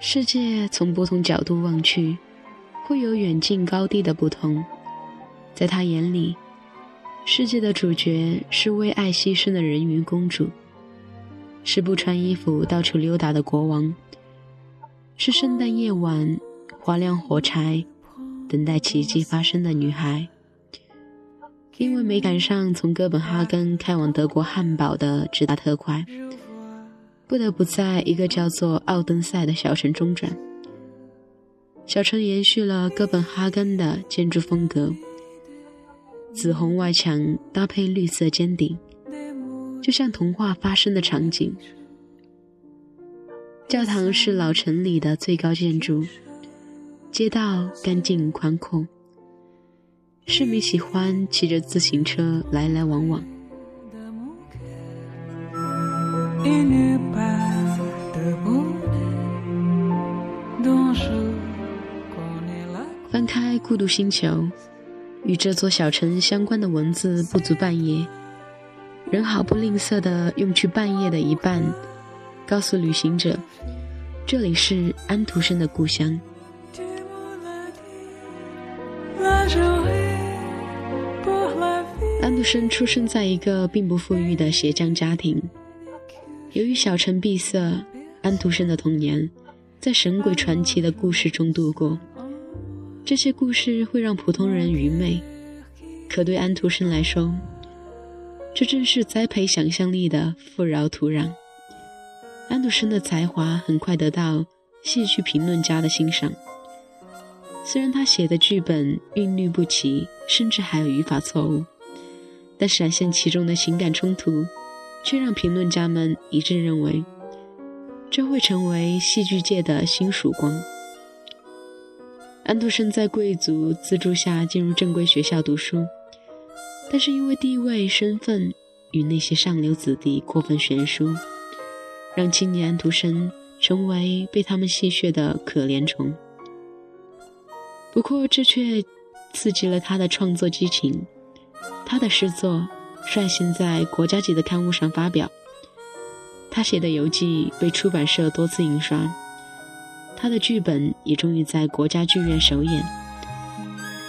世界从不同角度望去，会有远近高低的不同。在他眼里，世界的主角是为爱牺牲的人鱼公主，是不穿衣服到处溜达的国王，是圣诞夜晚划亮火柴，等待奇迹发生的女孩。因为没赶上从哥本哈根开往德国汉堡的直达特快。不得不在一个叫做奥登塞的小城中转。小城延续了哥本哈根的建筑风格，紫红外墙搭配绿色尖顶，就像童话发生的场景。教堂是老城里的最高建筑，街道干净宽阔，市民喜欢骑着自行车来来往往。翻开《孤独星球》，与这座小城相关的文字不足半页，人毫不吝啬地用去半页的一半，告诉旅行者，这里是安徒生的故乡。安徒生出生在一个并不富裕的鞋匠家庭。由于小城闭塞，安徒生的童年在神鬼传奇的故事中度过。这些故事会让普通人愚昧，可对安徒生来说，这正是栽培想象力的富饶土壤。安徒生的才华很快得到戏剧评论家的欣赏。虽然他写的剧本韵律不齐，甚至还有语法错误，但闪现其中的情感冲突。却让评论家们一致认为，这会成为戏剧界的新曙光。安徒生在贵族资助下进入正规学校读书，但是因为地位、身份与那些上流子弟过分悬殊，让青年安徒生成为被他们戏谑的可怜虫。不过，这却刺激了他的创作激情，他的诗作。率先在国家级的刊物上发表，他写的游记被出版社多次印刷，他的剧本也终于在国家剧院首演。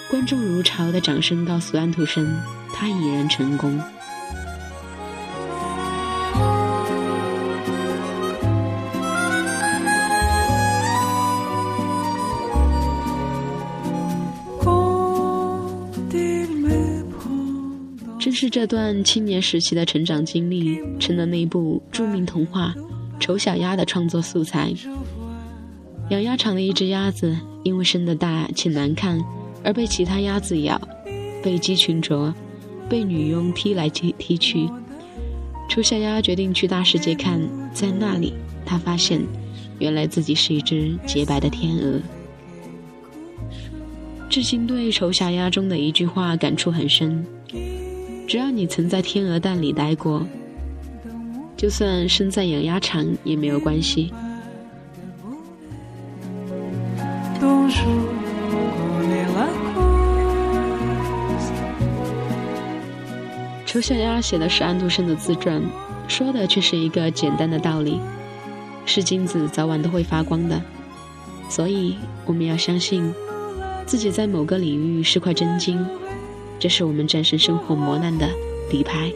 观众如潮的掌声告诉安徒生，他已然成功。是这段青年时期的成长经历，成了那部著名童话《丑小鸭》的创作素材。养鸭场的一只鸭子因为生得大且难看，而被其他鸭子咬，被鸡群啄，被女佣踢来踢踢去。丑小鸭决定去大世界看，在那里，他发现，原来自己是一只洁白的天鹅。至今对《丑小鸭》中的一句话感触很深。只要你曾在天鹅蛋里待过，就算生在养鸭场也没有关系。丑小鸭写的是安徒生的自传，说的却是一个简单的道理：是金子早晚都会发光的。所以我们要相信，自己在某个领域是块真金。这是我们战胜生活磨难的底牌。